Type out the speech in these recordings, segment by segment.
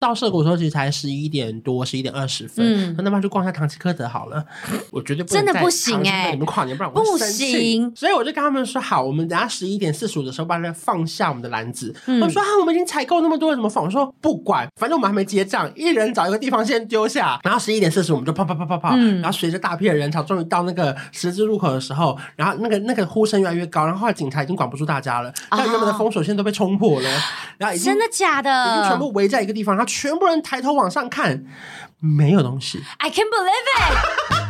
到涩谷的时候其实才十一点多，十一点二十分。嗯，那那边就逛一下唐吉诃德好了。我绝对不能在唐吉诃德里面跨年，不然我。不行。所以我就跟他们说好，我们等下十一点四十五的时候，把它放下我们的篮子。嗯、我说啊，我们已经采购那么多，怎么放？我说不管，反正我们还没结账，一人找一个地方先丢下。然后十一点四十五，我们就跑跑跑跑跑。嗯、然后随着大批的人潮，终于到那个十字路口的时候，然后那个那个呼声越来越高，然后后来警察已经管不住大家了，但原本的封锁线都被冲破了，然后已经真的假的？已经全部围在一个地方，然后全部人抬头往上看，没有东西。I can't believe it。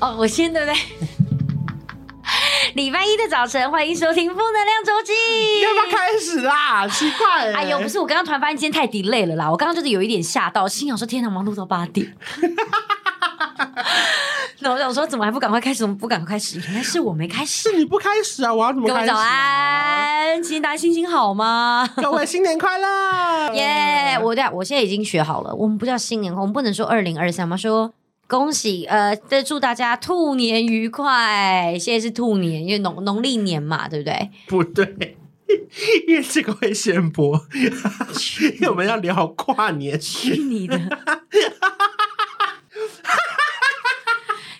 哦，我先对不对？礼拜一的早晨，欢迎收听《负能量周记》。要不要开始啦？奇怪、欸，哎呦，不是，我刚刚突然发现今天太 delay 了啦。我刚刚就是有一点吓到，心想说：天哪，忙碌到八点。那我想说，怎么还不赶快开始？怎么不赶快开始？原来是我没开始，是你不开始啊！我要怎么开始、啊？各位早安，今天大家心情好吗？各位新年快乐！耶！yeah, 我对，我现在已经学好了。我们不叫新年，我们不能说二零二三吗？说。恭喜，呃，再祝大家兔年愉快。现在是兔年，因为农农历年嘛，对不对？不对，因为这个会先播，因为我们要聊跨年。去你的！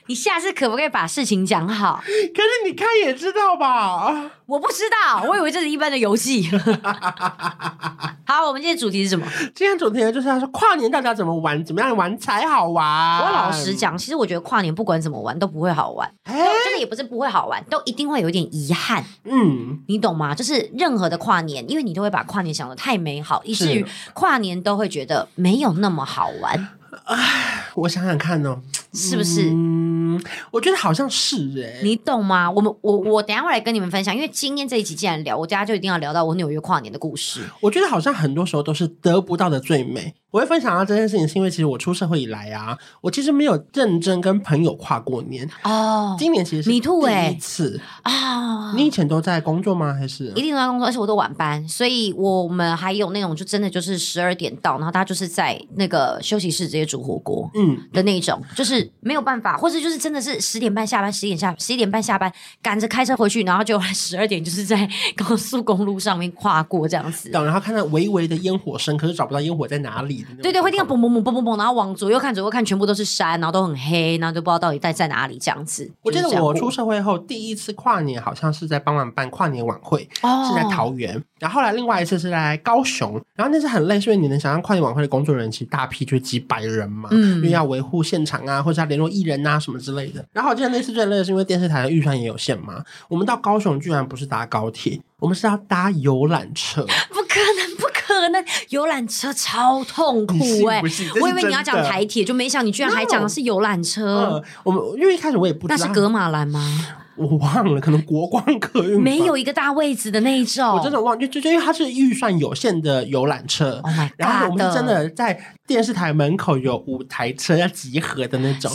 你下次可不可以把事情讲好？可是你看也知道吧？我不知道，我以为这是一般的游戏。好，我们今天主题是什么？今天主题呢，就是要说跨年大家怎么玩，怎么样玩才好玩。我老实讲，其实我觉得跨年不管怎么玩都不会好玩。真的也不是不会好玩，都一定会有一点遗憾。嗯，你懂吗？就是任何的跨年，因为你都会把跨年想的太美好，以至于跨年都会觉得没有那么好玩。唉，我想想看哦，是不是？嗯，我觉得好像是哎，你懂吗？我们我我等一下会来跟你们分享，因为今天这一集既然聊，我等下就一定要聊到我纽约跨年的故事。我觉得好像很多时候都是得不到的最美。我会分享到这件事情，是因为其实我出社会以来啊，我其实没有认真跟朋友跨过年哦。今年其实是第一次啊。你以前都在工作吗？还是一定都在工作？而且我都晚班，所以我们还有那种就真的就是十二点到，然后大家就是在那个休息室直接煮火锅，嗯的那种，就是没有办法，或者就是真的是十点半下班，十点下十一点半下班，赶着开车回去，然后就十二点就是在高速公路上面跨过这样子。然后看到微微的烟火声，可是找不到烟火在哪里。对对，会听到嘣嘣嘣嘣嘣嘣，然后往左右看，左右看，全部都是山，然后都很黑，然后都不知道到底在在哪里这样子。我记得我出社会后第一次跨年，好像是在帮忙办跨年晚会，哦、是在桃园。然后后来另外一次是在高雄，然后那次很累，是因为你能想象跨年晚会的工作人员其实大批就几百人嘛，嗯，因为要维护现场啊，或者要联络艺人啊什么之类的。然后我记得那次最累的是因为电视台的预算也有限嘛，我们到高雄居然不是搭高铁，我们是要搭游览车，不可能，不可能，游览车超痛苦哎、欸！我以为你要讲台铁，就没想你居然还讲的是游览车。呃、我们因为一开始我也不知道那是格马兰吗？我忘了，可能国光客运没有一个大位置的那一种，我真的忘，就就因为它是预算有限的游览车，oh、my God 然后我们是真的在电视台门口有五台车要集合的那种，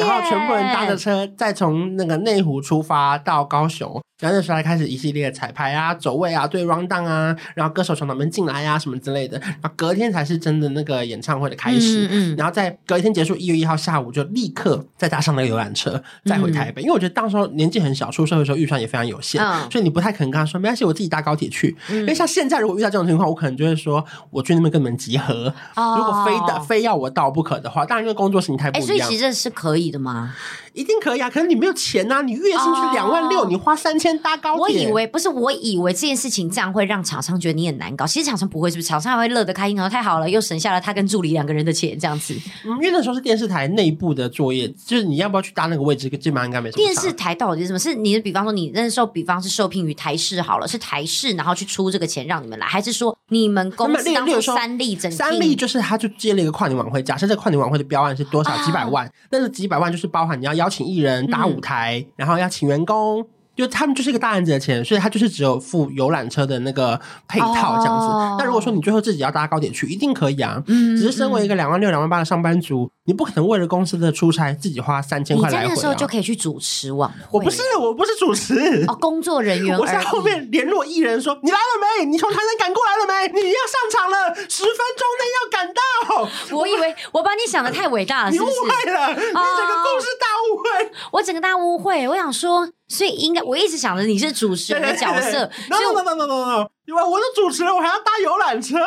然后全部人搭着车再从那个内湖出发到高雄。然后那时候还开始一系列的彩排啊、走位啊、对 round down 啊，然后歌手从哪边进来啊什么之类的。然后隔天才是真的那个演唱会的开始。嗯，嗯然后在隔一天结束，一月一号下午就立刻再搭上那个游览车再回台北。嗯、因为我觉得当时候年纪很小，出社会的时候预算也非常有限，嗯、所以你不太可能跟他说没关系，我自己搭高铁去。嗯、因为像现在如果遇到这种情况，我可能就会说我去那边跟你们集合。哦、如果非的非要我到不可的话，当然因为工作形态不一样。所以其实是可以的吗？一定可以啊！可是你没有钱呐、啊，你月薪是两万六，你花三千搭高铁。我以为不是，我以为这件事情这样会让厂商觉得你很难搞。其实厂商不会，是不是？厂商还会乐得开心，然后太好了，又省下了他跟助理两个人的钱，这样子。嗯，因为那时候是电视台内部的作业，就是你要不要去搭那个位置，基本上应该没什么。电视台到底是什么？是你的，比方说你那时候，比方是受聘于台视好了，是台视，然后去出这个钱让你们来，还是说你们公司当初三立整三立就是他就接了一个跨年晚会，假设这个跨年晚会的标案是多少几百万，但是、啊、几百万就是包含你要邀请艺人搭。舞台，然后要请员工，就他们就是一个大案子的钱，所以他就是只有付游览车的那个配套这样子。那、哦、如果说你最后自己要搭高铁去，一定可以啊。嗯，只是身为一个两万六、两万八的上班族，你不可能为了公司的出差自己花三千块来回、啊。你在那时候就可以去主持晚会。我不是，我不是主持哦，工作人员。我在后面联络艺人说：“你来了没？你从台南赶过来了没？你要上场了，十分钟内要赶到。”我以为我把你想的太伟大了，是不是？你误会了，你整个故事大误会。我整个大误会，我想说。所以应该我一直想着你是主持人的角色，所以我 no no no no no，因为我是主持人，我还要搭游览车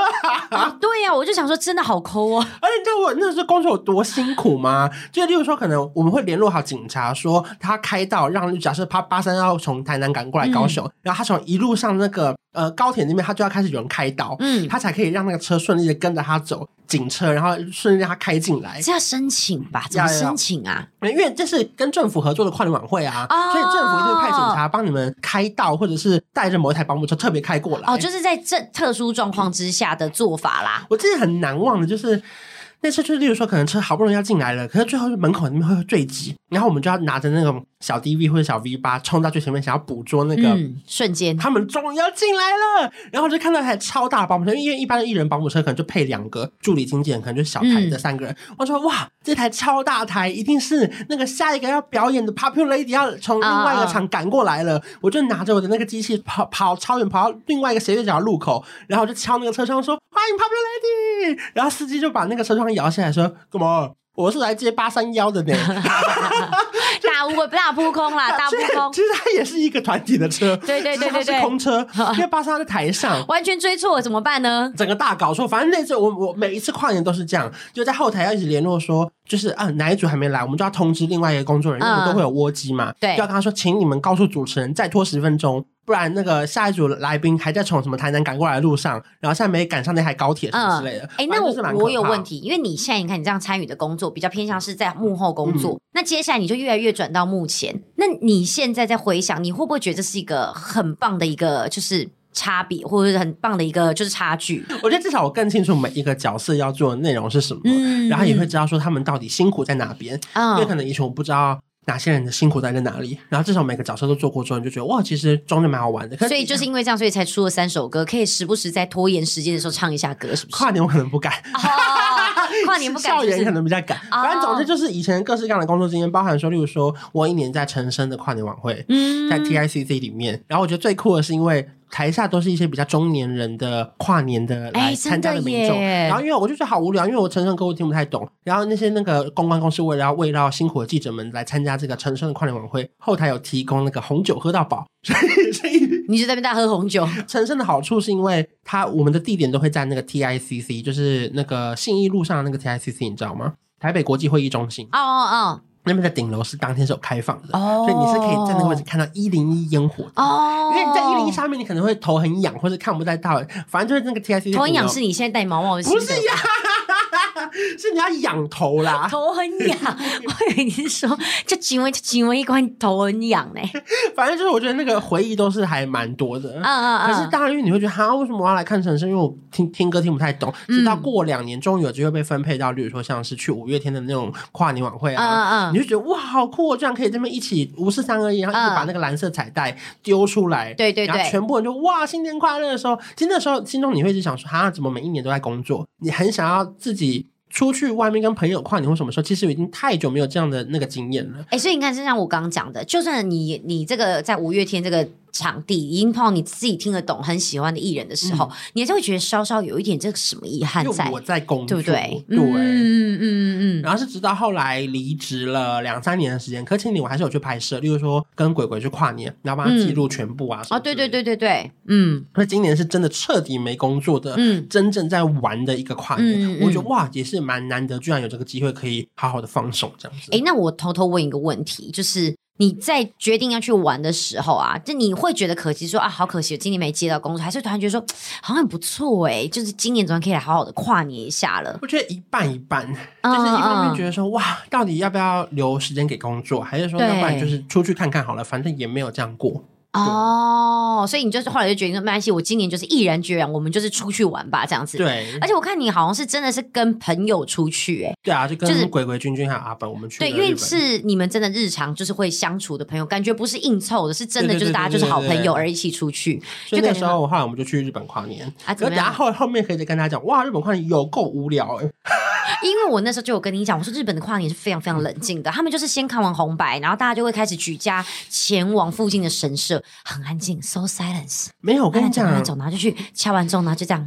啊！对呀、啊，我就想说，真的好抠啊！而且你知道我那时候工作有多辛苦吗？就例如说，可能我们会联络好警察，说他开到让，假设他八三幺从台南赶过来高雄，嗯、然后他从一路上那个呃高铁那边，他就要开始有人开刀，嗯，他才可以让那个车顺利的跟着他走。警车，然后顺利让他开进来，这要申请吧？怎么申请啊？因为这是跟政府合作的跨年晚会啊，哦、所以政府一定会派警察帮你们开道，或者是带着某一台保姆车特别开过来。哦，就是在这特殊状况之下的做法啦。我记得很难忘的就是。那次就是，例如说，可能车好不容易要进来了，可是最后门口那边会坠机，然后我们就要拿着那种小 DV 或者小 V 八冲到最前面，想要捕捉那个、嗯、瞬间。他们终于要进来了，然后就看到一台超大的保姆车，因为一般的艺人保姆车可能就配两个助理经纪人，可能就小台的三个人。嗯、我说哇，这台超大台一定是那个下一个要表演的 Popular Lady 要从另外一个场赶过来了。哦、我就拿着我的那个机器跑跑超远，跑到另外一个斜对角的路口，然后我就敲那个车窗说欢迎 Popular Lady，然后司机就把那个车窗摇下来说。干嘛？我是来接八三幺的呢。大乌大扑空啦，大扑空。其实它也是一个团体的车，对对对对对，是空车。因为八三幺在台上，完全追错了怎么办呢？整个大搞错。反正那次我我每一次跨年都是这样，就在后台要一直联络说，就是啊哪一组还没来，我们就要通知另外一个工作人员，因为都会有窝机嘛，对，就要跟他说，请你们告诉主持人再拖十分钟。不然那个下一组来宾还在从什么台南赶过来的路上，然后现在没赶上那台高铁什么之类的。哎、嗯，那我我有问题，因为你现在你看你这样参与的工作比较偏向是在幕后工作，嗯、那接下来你就越来越转到幕前。那你现在在回想，你会不会觉得这是一个很棒的一个就是差别，或者是很棒的一个就是差距？我觉得至少我更清楚每一个角色要做的内容是什么，嗯、然后也会知道说他们到底辛苦在哪边。嗯、因为可能以前我不知道。哪些人的辛苦在在哪里？然后至少每个角色都做过之后，你就觉得哇，其实装的蛮好玩的。所以就是因为这样，所以才出了三首歌，可以时不时在拖延时间的时候唱一下歌，是不是？跨年我可能不敢，哦、跨年不敢，校园可能比较敢。哦、反正总之就是以前各式各样的工作经验，包含说，例如说我一年在陈升的跨年晚会，嗯，在 TICC 里面，然后我觉得最酷的是因为。台下都是一些比较中年人的跨年的来参加的民众，然后因为我就觉得好无聊，因为我陈升歌我听不太懂，然后那些那个公关公司为了要慰劳辛苦的记者们来参加这个陈升的跨年晚会，后台有提供那个红酒喝到饱，所以所以你就在那边大喝红酒。陈升的好处是因为他我们的地点都会在那个 TICC，就是那个信义路上的那个 TICC，你知道吗？台北国际会议中心。哦哦哦。那边的顶楼是当天是有开放的，oh, 所以你是可以在那个位置看到一零一烟火的。哦，oh, 因为你在一零一上面，你可能会头很痒，或者看不太到。反正就是那个 TICC 头很痒，是你现在戴毛毛的。不是呀。是你要仰头啦，头很痒。我以为你是说，就请问，请问一关头很痒呢？反正就是，我觉得那个回忆都是还蛮多的。嗯嗯嗯。可是当然，因为你会觉得，哈，为什么我要来看陈升？因为我听听歌听不太懂。直到过两年，终于有机会被分配到，例如说像是去五月天的那种跨年晚会啊。嗯嗯。你就觉得哇，好酷！居然可以这么一起五四三二一，然后一起把那个蓝色彩带丢出来。对对对。然后全部人就哇，新年快乐的时候，其实那时候心中你会一直想说，哈，怎么每一年都在工作？你很想要自己。出去外面跟朋友跨年或什么时候，其实已经太久没有这样的那个经验了。哎、所以你看，就像我刚刚讲的，就算你你这个在五月天这个。场地音炮你自己听得懂、很喜欢的艺人的时候，嗯、你还是会觉得稍稍有一点这个什么遗憾在。我在工作，对不对？对，嗯嗯嗯嗯。然后是直到后来离职了两三年的时间，可前年我还是有去拍摄，例如说跟鬼鬼去跨年，然后帮他记录全部啊。哦，对对对对对，嗯。那今年是真的彻底没工作的，嗯，真正在玩的一个跨年，嗯、我觉得哇，也是蛮难得，居然有这个机会可以好好的放松这样子。哎，那我偷偷问一个问题，就是。你在决定要去玩的时候啊，就你会觉得可惜说，说啊，好可惜，我今年没接到工作，还是突然觉得说 好像很不错哎，就是今年总算可以来好好的跨年一下了。我觉得一半一半，就是一方面觉得说、嗯、哇，到底要不要留时间给工作，还是说要不然就是出去看看好了，反正也没有这样过。哦，所以你就是后来就决定说没关系，我今年就是毅然决然，我们就是出去玩吧，这样子。对，而且我看你好像是真的是跟朋友出去，哎，对啊，就跟鬼鬼君君还有阿本我们去。对，因为是你们真的日常就是会相处的朋友，感觉不是硬凑的，是真的就是大家就是好朋友而一起出去。所以那时候后来我们就去日本跨年，啊，怎么样？然后后面可以再跟大家讲，哇，日本跨年有够无聊哎。因为我那时候就有跟你讲，我说日本的跨年是非常非常冷静的，他们就是先看完红白，然后大家就会开始举家前往附近的神社，很安静，so silence。没有，我跟你讲，走，然后就去敲完钟，然后就这样。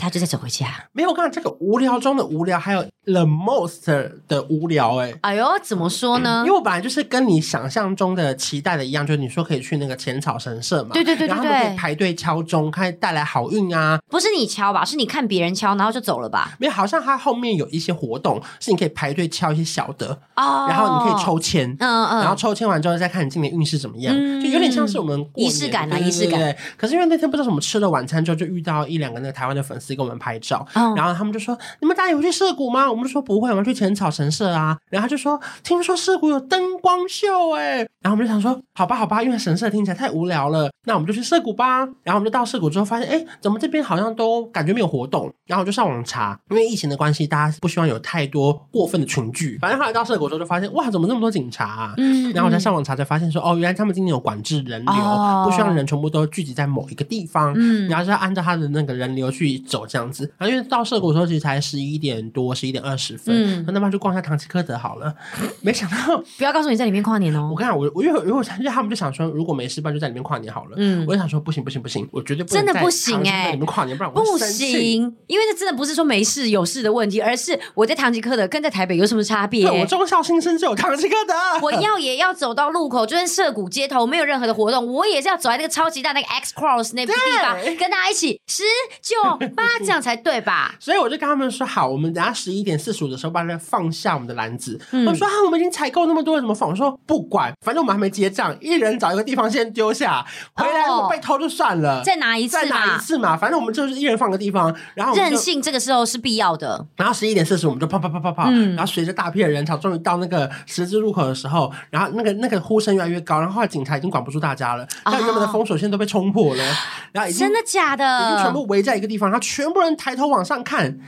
他就再走回家，没有，我讲这个无聊中的无聊，还有 the most 的无聊，欸，哎，哎呦，怎么说呢？因为我本来就是跟你想象中的期待的一样，就是你说可以去那个浅草神社嘛，对对对对，然后可以排队敲钟，看带来好运啊。不是你敲吧？是你看别人敲，然后就走了吧？没有，好像他后面有一些活动，是你可以排队敲一些小的哦，然后你可以抽签，嗯嗯，然后抽签完之后再看你今年运势怎么样，嗯，就有点像是我们仪式感啊，仪式感。可是因为那天不知道什么吃了晚餐之后，就遇到一两个那个台湾的粉丝。给我们拍照，oh. 然后他们就说：“你们大家有去涩谷吗？”我们就说：“不会，我们去浅草神社啊。”然后他就说：“听说涩谷有灯光秀，哎。”然后我们就想说：“好吧，好吧，因为神社听起来太无聊了，那我们就去涩谷吧。”然后我们就到涩谷之后，发现：“哎，怎么这边好像都感觉没有活动？”然后我就上网查，因为疫情的关系，大家不希望有太多过分的群聚。反正后来到涩谷之后，就发现：“哇，怎么那么多警察啊？”嗯，然后我才上网查，才发现说：“哦，原来他们今年有管制人流，oh. 不希望人全部都聚集在某一个地方。嗯，然后是要按照他的那个人流去走这样子。然后因为到涩谷的时候，其实才十一点多，十一点二十分。嗯，那那么就逛一下唐吉诃德好了。没想到，不要告诉你在里面跨年哦。我跟你讲，我我因为因为他们就想说，如果没事办，就在里面跨年好了。嗯，我就想说，不行不行不行，我绝对不能真的不行哎，在里面跨年，不然我不行。因为这真的不是说没事有事的问题，而是我在唐吉诃德跟在台北有什么差别？我忠孝新生就有唐吉诃德，我要也要走到路口，就算涩谷街头没有任何的活动，我也是要走在那个超级大那个 X Cross 那个地方，跟大家一起十九八这样才对吧？所以我就跟他们说好，我们等下十一点四十五的时候，把它放下我们的篮子。嗯、我说啊，我们已经采购那么多，怎么放？我说不管，反正我们还没结账，一人找一个地方先丢下，回来我被偷就算了，再拿一次，再拿一次嘛。反正我们就是一人放个地方，然后任性这个时候是必要的。然后十一点四十五，我们就啪啪啪啪啪，嗯、然后随着大批的人潮，终于到那个十字路口的时候，然后那个那个呼声越来越高，然后后来警察已经管不住大家了，但原本的封锁线都被冲破了，然后已经真的假的？已经全部围在一个地方，然后全部人抬头往上看。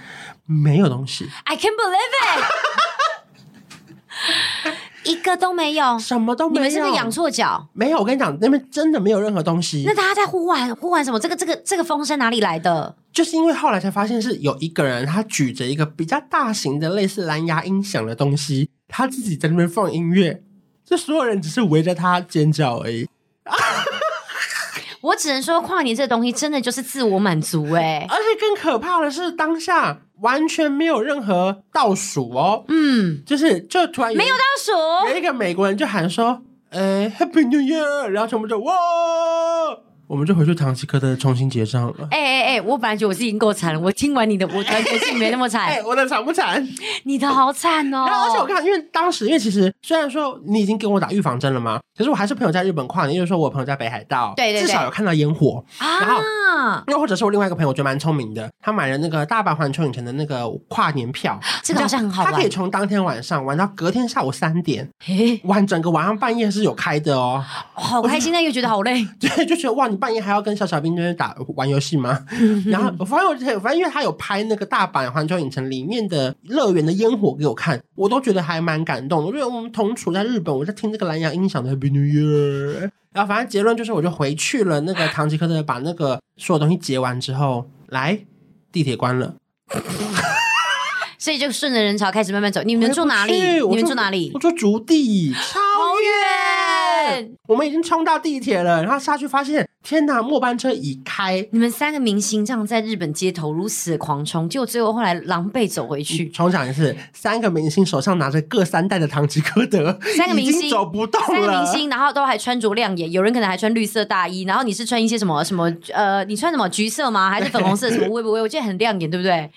没有东西，I can't believe it，一个都没有，什么都没有。你们是不是养错脚？没有，我跟你讲，那边真的没有任何东西。那大家在呼唤呼唤什么？这个这个这个风声哪里来的？就是因为后来才发现是有一个人，他举着一个比较大型的类似蓝牙音响的东西，他自己在那边放音乐，这所有人只是围着他尖叫而已。我只能说，跨年这个东西真的就是自我满足哎，而且更可怕的是，当下完全没有任何倒数哦，嗯，就是就突然没有倒数，有一个美国人就喊说，呃，Happy New Year，然后全部就哇。我们就回去唐吉诃德重新结账了。哎哎哎，我本来觉得我自己已经够惨了，我听完你的，我感觉自己没那么惨。哎，我的惨不惨？你的好惨哦！然后而且我看，因为当时，因为其实虽然说你已经给我打预防针了嘛，可是我还是朋友在日本跨年，因为说我朋友在北海道，对对对，至少有看到烟火啊。然后又或者是我另外一个朋友，我觉得蛮聪明的，他买了那个大阪环球影城的那个跨年票，这个好像很好玩，他可以从当天晚上玩到隔天下午三点，玩整个晚上半夜是有开的哦。好开心，但又觉得好累，对，就觉得哇，你半夜还要跟小小兵在那打玩游戏吗？然后我发现我反正因为他有拍那个大阪环球影城里面的乐园的烟火给我看，我都觉得还蛮感动。我觉得我们同处在日本，我在听这个蓝牙音响的 Happy New Year。然后反正结论就是，我就回去了那个唐吉诃德，把那个所有东西结完之后，来地铁关了，所以就顺着人潮开始慢慢走。你们住哪里？你们住哪里？我住竹地，超远。我们已经冲到地铁了，然后下去发现。天呐，末班车已开！你们三个明星这样在日本街头如此的狂冲，结果最后后来狼狈走回去。重讲一次，三个明星手上拿着各三袋的唐吉诃德，三个明星走不动了。三个明星，然后都还穿着亮眼，有人可能还穿绿色大衣，然后你是穿一些什么什么？呃，你穿什么橘色吗？还是粉红色？什么微不微？我记得很亮眼，对不对？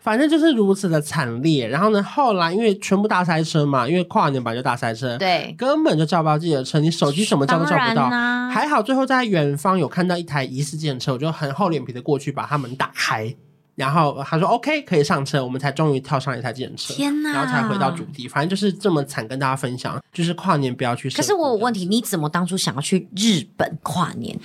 反正就是如此的惨烈。然后呢，后来因为全部大塞车嘛，因为跨年本来就大塞车，对，根本就叫不到自己的车，你手机什么叫都叫不到。啊、还好最后在远方有看到一台疑似计程车，我就很厚脸皮的过去把他门打开。然后他说 OK 可以上车，我们才终于跳上一台计程车。天哪！然后才回到主题，反正就是这么惨，跟大家分享，就是跨年不要去。可是我有问题，你怎么当初想要去日本跨年？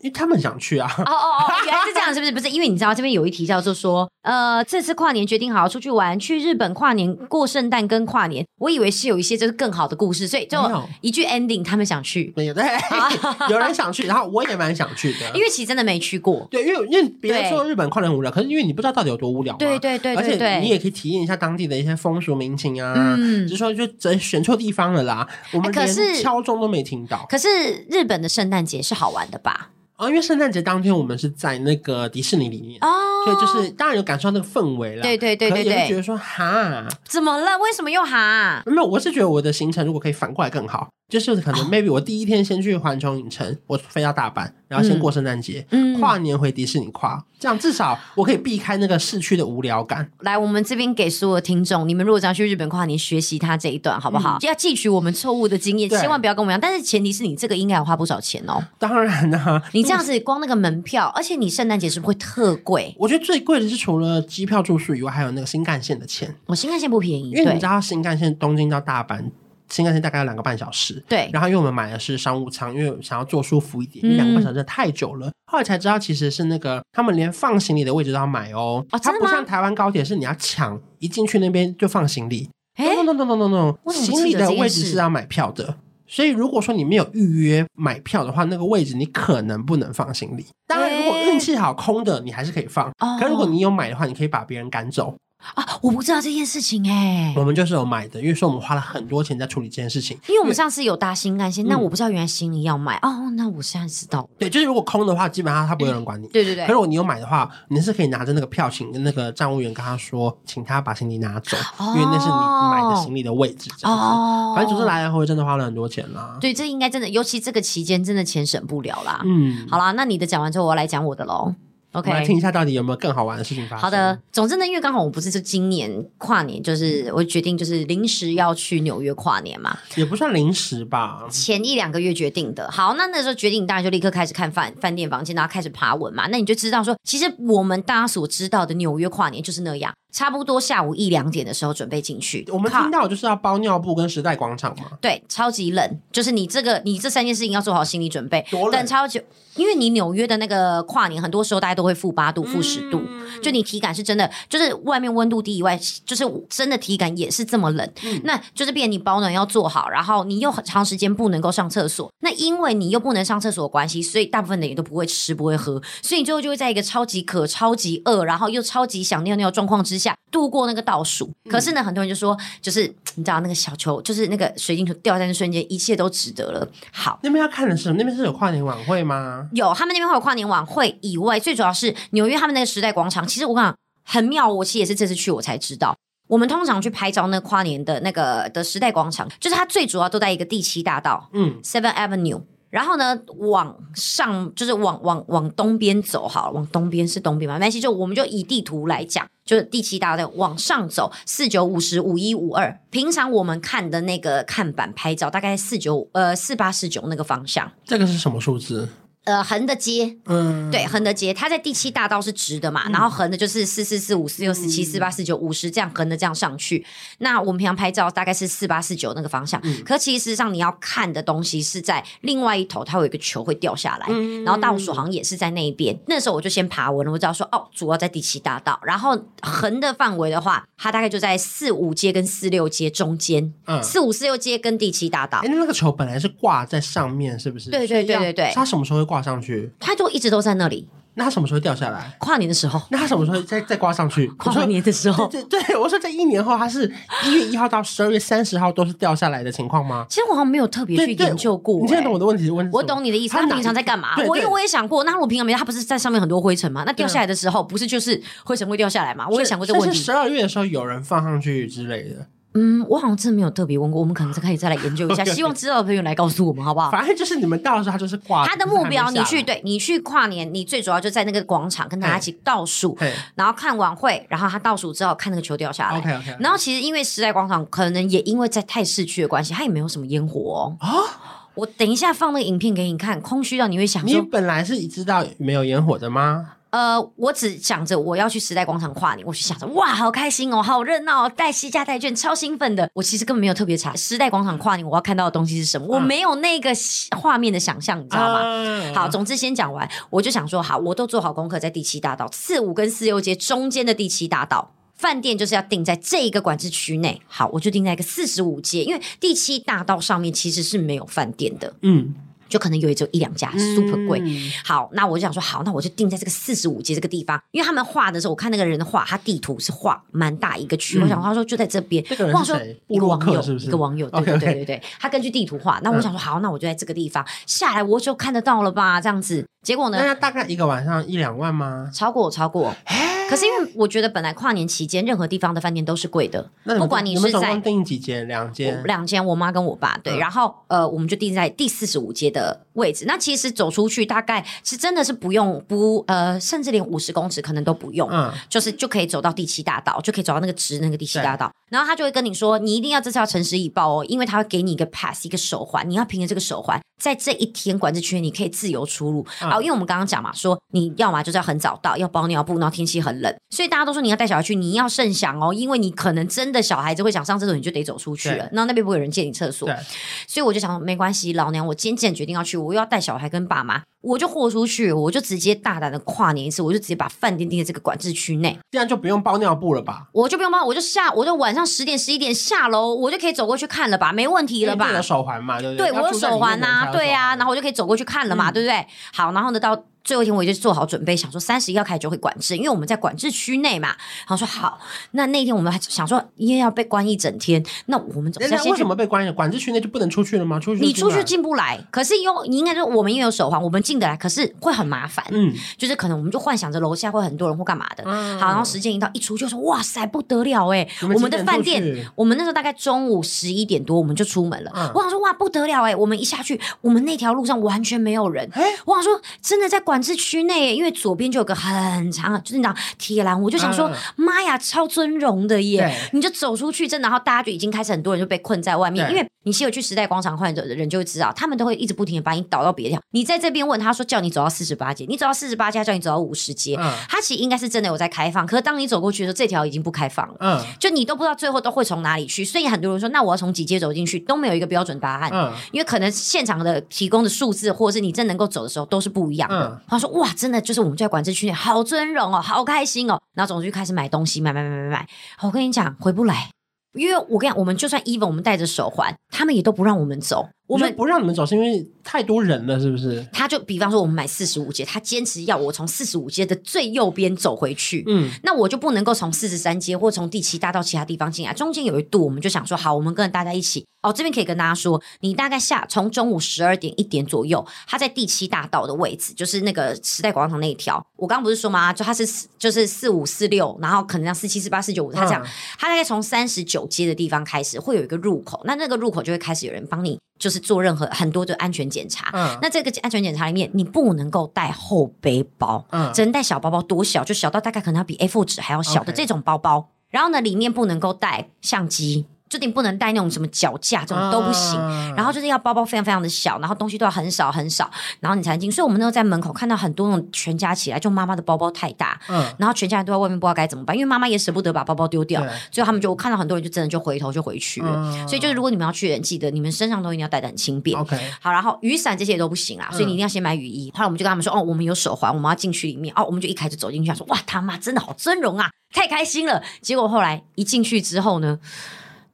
因为他们想去啊！哦哦哦，原来是这样，是不是？不是，因为你知道这边有一题叫做说，呃，这次跨年决定好好出去玩，去日本跨年过圣诞跟跨年。我以为是有一些就是更好的故事，所以就一句 ending，他们想去。没有对，有人想去，然后我也蛮想去的，因为其实真的没去过。对，因为因为别人说日本跨年无聊，可是因为你不知道到底有多无聊。对对对，而且你也可以体验一下当地的一些风俗民情啊。嗯，只是说就真选错地方了啦，我们连敲钟都没听到。可是日本的圣诞节是好玩的吧？哦，因为圣诞节当天我们是在那个迪士尼里面，哦，所以就是当然有感受到那个氛围了。对对对对对，也会觉得说哈，怎么了？为什么又哈？没有，我是觉得我的行程如果可以反过来更好。就是可能 maybe 我第一天先去环球影城，我飞到大阪，然后先过圣诞节，嗯，跨年回迪士尼跨，这样至少我可以避开那个市区的无聊感。来，我们这边给所有的听众，你们如果想要去日本跨年，学习他这一段好不好？就要汲取我们错误的经验，千万不要跟我们一样。但是前提是你这个应该要花不少钱哦。当然啦，你这样子光那个门票，而且你圣诞节是不是会特贵？我觉得最贵的是除了机票住宿以外，还有那个新干线的钱。我新干线不便宜，因为你知道新干线东京到大阪。新干线大概要两个半小时，对。然后因为我们买的是商务舱，因为想要坐舒服一点，因为两个半小时太久了。嗯、后来才知道，其实是那个他们连放行李的位置都要买哦。哦，它不像台湾高铁，是你要抢一进去那边就放行李。no no no no no no，行李的位置是要买票的。所以如果说你没有预约买票的话，那个位置你可能不能放行李。当然，如果运气好，空的你还是可以放。哦、可如果你有买的话，你可以把别人赶走。啊，我不知道这件事情哎、欸。我们就是有买的，因为说我们花了很多钱在处理这件事情。因为我们上次有搭新干线，那、嗯、我不知道原来行李要买哦。那我现在知道。对，就是如果空的话，基本上他不会有人管你。对对对。可是如果你有买的话，你是可以拿着那个票，请跟那个站务员跟他说，请他把行李拿走，哦、因为那是你买的行李的位置。这样子。哦。反正总是来来回回真的花了很多钱啦。对，这应该真的，尤其这个期间真的钱省不了啦。嗯。好啦，那你的讲完之后，我要来讲我的喽。OK，来听一下到底有没有更好玩的事情发生。好的，总之呢，因为刚好我不是就今年跨年，就是我决定就是临时要去纽约跨年嘛，也不算临时吧，前一两个月决定的。好，那那时候决定，当然就立刻开始看饭饭店房间，然后开始爬文嘛。那你就知道说，其实我们大家所知道的纽约跨年就是那样。差不多下午一两点的时候准备进去，我们听到就是要包尿布跟时代广场嘛。对，超级冷，就是你这个你这三件事情要做好心理准备。多冷？等超久，因为你纽约的那个跨年，很多时候大家都会负八度、负十度，嗯、就你体感是真的，就是外面温度低以外，就是真的体感也是这么冷。嗯、那就是变你保暖要做好，然后你又很长时间不能够上厕所，那因为你又不能上厕所的关系，所以大部分的人都不会吃不会喝，所以你最后就会在一个超级渴、超级饿，然后又超级想尿尿状况之下。度过那个倒数，可是呢，很多人就说，就是 你知道那个小球，就是那个水晶球掉在那瞬间，一切都值得了。好，那边要看的是，那边是有跨年晚会吗？有，他们那边会有跨年晚会以外，最主要是纽约他们那个时代广场。其实我讲很妙，我其实也是这次去我才知道。我们通常去拍照，那跨年的那个的时代广场，就是它最主要都在一个第七大道，嗯，Seven Avenue。然后呢，往上就是往往往东边走，好了，往东边是东边嘛？没关系，就我们就以地图来讲，就是第七大道往上走，四九五十五一五二。平常我们看的那个看板拍照，大概四九呃四八四九那个方向。这个是什么数字？呃，横的街，嗯，对，横的街，它在第七大道是直的嘛，嗯、然后横的就是四四四五四六四七四八四九五十这样横的这样上去。那我们平常拍照大概是四八四九那个方向，嗯、可其实上你要看的东西是在另外一头，它有一个球会掉下来，嗯、然后倒数好像也是在那一边。那时候我就先爬文了，我知道说哦，主要在第七大道，然后横的范围的话，它大概就在四五街跟四六街中间，嗯，四五四六街跟第七大道。哎，那个球本来是挂在上面，是不是？对对对对对，它什么时候会挂？挂上去，它就一直都在那里。那它什么时候掉下来？跨年的时候。那它什么时候再再挂上去？跨年的时候。对对，我说在一年后，它是一月一号到十二月三十号都是掉下来的情况吗？其实我好像没有特别去研究过。你现在懂我的问题？问我懂你的意思。他平常在干嘛？我因为我也想过，那如果平常没，它不是在上面很多灰尘吗？那掉下来的时候，不是就是灰尘会掉下来吗？我也想过这个问题。十二月的时候有人放上去之类的。嗯，我好像真的没有特别问过，我们可能可以再来研究一下。希望知道的朋友来告诉我们，好不好？反正就是你们到的时候，他就是挂。他的目标，你去对，你去跨年，你最主要就在那个广场跟大家一起倒数，然后看晚会，然后他倒数之后看那个球掉下来。OK OK。然后其实因为时代广场可能也因为在太市区的关系，它也没有什么烟火哦。啊！我等一下放那个影片给你看，空虚到你会想说，你本来是知道没有烟火的吗？呃，我只想着我要去时代广场跨年，我就想着哇，好开心哦，好热闹哦，带西家带券，超兴奋的。我其实根本没有特别查时代广场跨年我要看到的东西是什么，嗯、我没有那个画面的想象，你知道吗？嗯、好，总之先讲完，我就想说好，我都做好功课，在第七大道四五跟四六街中间的第七大道，饭店就是要定在这一个管制区内。好，我就定在一个四十五街，因为第七大道上面其实是没有饭店的。嗯。就可能有一只有一两家 super 贵，嗯、好，那我就想说，好，那我就定在这个四十五街这个地方，因为他们画的时候，我看那个人的画，他地图是画蛮大一个区，嗯、我想他说就在这边，这个人是谁？一个网友，是不是？一个网友，对对对对对，他根据地图画，那我想说，好，那我就在这个地方下来，我就看得到了吧？这样子，结果呢？那大概一个晚上一两万吗？超过，超过。可是因为我觉得本来跨年期间任何地方的饭店都是贵的，不管你是在订几间，两间，两间，我妈跟我爸对，然后呃，我们就订在第四十五街的位置。那其实走出去大概是真的是不用不呃，甚至连五十公尺可能都不用，嗯，就是就可以走到第七大道，就可以走到那个直那个第七大道。然后他就会跟你说，你一定要这次要诚实以报哦，因为他会给你一个 pass 一个手环，你要凭着这个手环，在这一天管制区你可以自由出入。然后因为我们刚刚讲嘛，说你要嘛就是要很早到，要包尿布，然后天气很冷，所以大家都说你要带小孩去，你要慎想哦，因为你可能真的小孩子会想上厕所，你就得走出去了。然后那边不会有人借你厕所，所以我就想说没关系，老娘我今天既然决定定要去，我又要带小孩跟爸妈。我就豁出去，我就直接大胆的跨年一次，我就直接把饭店定在这个管制区内，这样就不用包尿布了吧？我就不用包，我就下，我就晚上十点十一点下楼，我就可以走过去看了吧？没问题了吧？有手环嘛，对不对？对，我有手环呐，对呀，然后我就可以走过去看了嘛，嗯、对不对？好，然后呢，到。最后一天，我就做好准备，想说三十一号开始就会管制，因为我们在管制区内嘛。然后说好，那那天我们还想说，因为要被关一整天，那我们怎么？为什么被关？管制区内就不能出去了吗？出去？你出去进不来。可是因为你应该说我们因为有手环，我们进得来，可是会很麻烦。嗯，就是可能我们就幻想着楼下会很多人或干嘛的。嗯。好，然后时间一到，一出就说哇塞不得了哎，我们的饭店，我们那时候大概中午十一点多我们就出门了。嗯。我想说哇不得了哎，我们一下去，我们那条路上完全没有人。哎。我想说真的在管制区内。因为左边就有个很长，就是那铁栏，我就想说，妈呀，超尊荣的耶！你就走出去，真的，然后大家就已经开始很多人就被困在外面。因为你先有去时代广场患者的人就会知道，他们都会一直不停的把你导到别的地方。你在这边问他说叫你走到四十八街，你走到四十八街叫你走到五十街，他其实应该是真的有在开放。可是当你走过去的时候，这条已经不开放了。嗯，就你都不知道最后都会从哪里去。所以很多人说，那我要从几街走进去都没有一个标准答案。嗯，因为可能现场的提供的数字，或者是你真能够走的时候都是不一样的。他说哇，真的就是我们在管制区。好尊荣哦，好开心哦，然后总之就开始买东西，买买买买买。我跟你讲，回不来，因为我跟你讲，我们就算 even 我们带着手环，他们也都不让我们走。我们不让你们走，是因为太多人了，是不是？他就比方说，我们买四十五街，他坚持要我从四十五街的最右边走回去。嗯，那我就不能够从四十三街或从第七大道其他地方进来。中间有一度，我们就想说，好，我们跟着大家一起。哦，这边可以跟大家说，你大概下从中午十二点一点左右，他在第七大道的位置，就是那个时代广场那一条。我刚刚不是说吗？就他是就是四五四六，然后可能像四七四八四九五，他这样，他大概从三十九街的地方开始会有一个入口，那那个入口就会开始有人帮你。就是做任何很多的安全检查，嗯，那这个安全检查里面，你不能够带后背包，嗯，只能带小包包，多小就小到大概可能要比 A4 纸还要小的这种包包.然后呢，里面不能够带相机。就你不能带那种什么脚架，这种都不行。啊、然后就是要包包非常非常的小，然后东西都要很少很少，然后你才能进。所以我们那时候在门口看到很多那种全家起来，就妈妈的包包太大，嗯，然后全家人都在外面不知道该怎么办，因为妈妈也舍不得把包包丢掉，所以他们就看到很多人就真的就回头就回去了。嗯、所以就是如果你们要去人，记得你们身上都一定要带的很轻便。OK，好，然后雨伞这些也都不行啦，所以你一定要先买雨衣。后来我们就跟他们说，哦，我们有手环，我们要进去里面。哦，我们就一开始走进去，说，哇，他妈真的好尊荣啊，太开心了。结果后来一进去之后呢？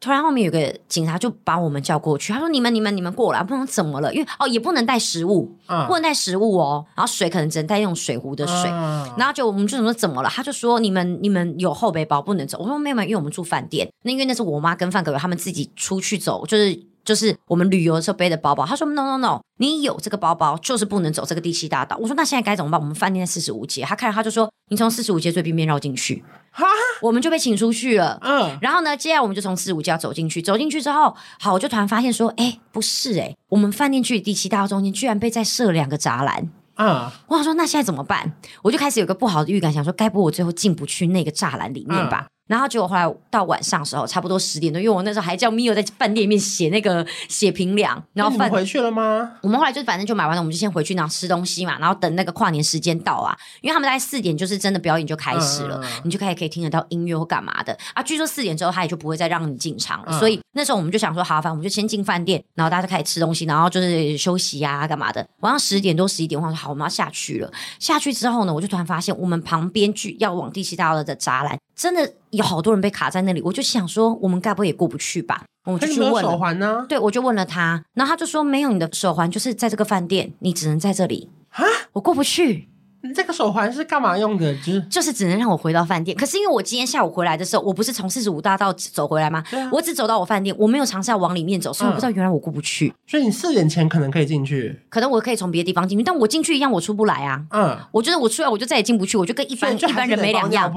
突然后面有个警察就把我们叫过去，他说：“你们、你们、你们过来，不能怎么了？因为哦，也不能带食物，嗯、不能带食物哦。然后水可能只能带那种水壶的水。嗯、然后就我们就说怎么了？他就说：你们、你们有后背包不能走。我说没有没有，因为我们住饭店。那因为那是我妈跟范哥哥他们自己出去走，就是。”就是我们旅游的时候背的包包，他说 no no no，你有这个包包就是不能走这个第七大道。我说那现在该怎么办？我们饭店在四十五街，他看着他就说你从四十五街最边边绕进去，哈，我们就被请出去了。嗯，然后呢，接下来我们就从四十五街要走进去，走进去之后，好，我就突然发现说，哎，不是哎，我们饭店距离第七大道中间居然被再设两个栅栏。嗯，我想说那现在怎么办？我就开始有个不好的预感，想说该不会我最后进不去那个栅栏里面吧？然后结果后来到晚上的时候，差不多十点多，因为我那时候还叫 Mio 在饭店里面写那个写评量，然后饭回去了吗？我们后来就反正就买完了，我们就先回去然后吃东西嘛，然后等那个跨年时间到啊，因为他们在四点就是真的表演就开始了，嗯、你就开始可以听得到音乐或干嘛的啊。据说四点之后他也就不会再让你进场了，嗯、所以那时候我们就想说，好，反正我们就先进饭店，然后大家就开始吃东西，然后就是休息啊干嘛的。晚上十点多十一点，我说好，我们要下去了。下去之后呢，我就突然发现我们旁边去要往第七大道的栅栏，真的有好多人被卡在那里。我就想说，我们该不会也过不去吧？我就去问。手环呢？对，我就问了他，然后他就说没有，你的手环就是在这个饭店，你只能在这里。哈，我过不去。你这个手环是干嘛用的？就是就是只能让我回到饭店。可是因为我今天下午回来的时候，我不是从四十五大道走回来吗？对啊。我只走到我饭店，我没有尝试要往里面走，所以我不知道原来我过不去。嗯。所以你四点前可能可以进去，可能我可以从别的地方进去，但我进去一样我出不来啊。嗯，我觉得我出来我就再也进不去，我就跟一般一般人没两样。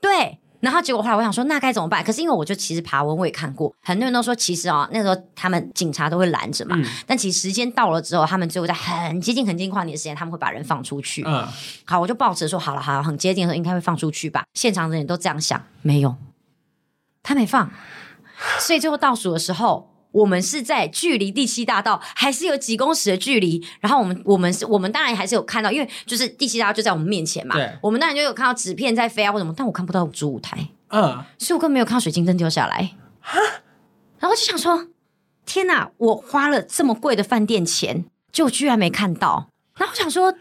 对。然后结果后来我想说，那该怎么办？可是因为我就其实爬文我也看过，很多人都说其实啊、哦，那时候他们警察都会拦着嘛。嗯、但其实时间到了之后，他们最后在很接近、很接近跨年的时间，他们会把人放出去。嗯，好，我就抱持说好了，好了，很接近的时候应该会放出去吧。现场的人都这样想，没有，他没放。所以最后倒数的时候。我们是在距离第七大道还是有几公尺的距离，然后我们我们是我们当然还是有看到，因为就是第七大道就在我们面前嘛，对，我们当然就有看到纸片在飞啊或什么，但我看不到主舞台，嗯，所以我根本没有看到水晶灯掉下来，哈，然后我就想说，天哪，我花了这么贵的饭店钱，就居然没看到，然后我想说，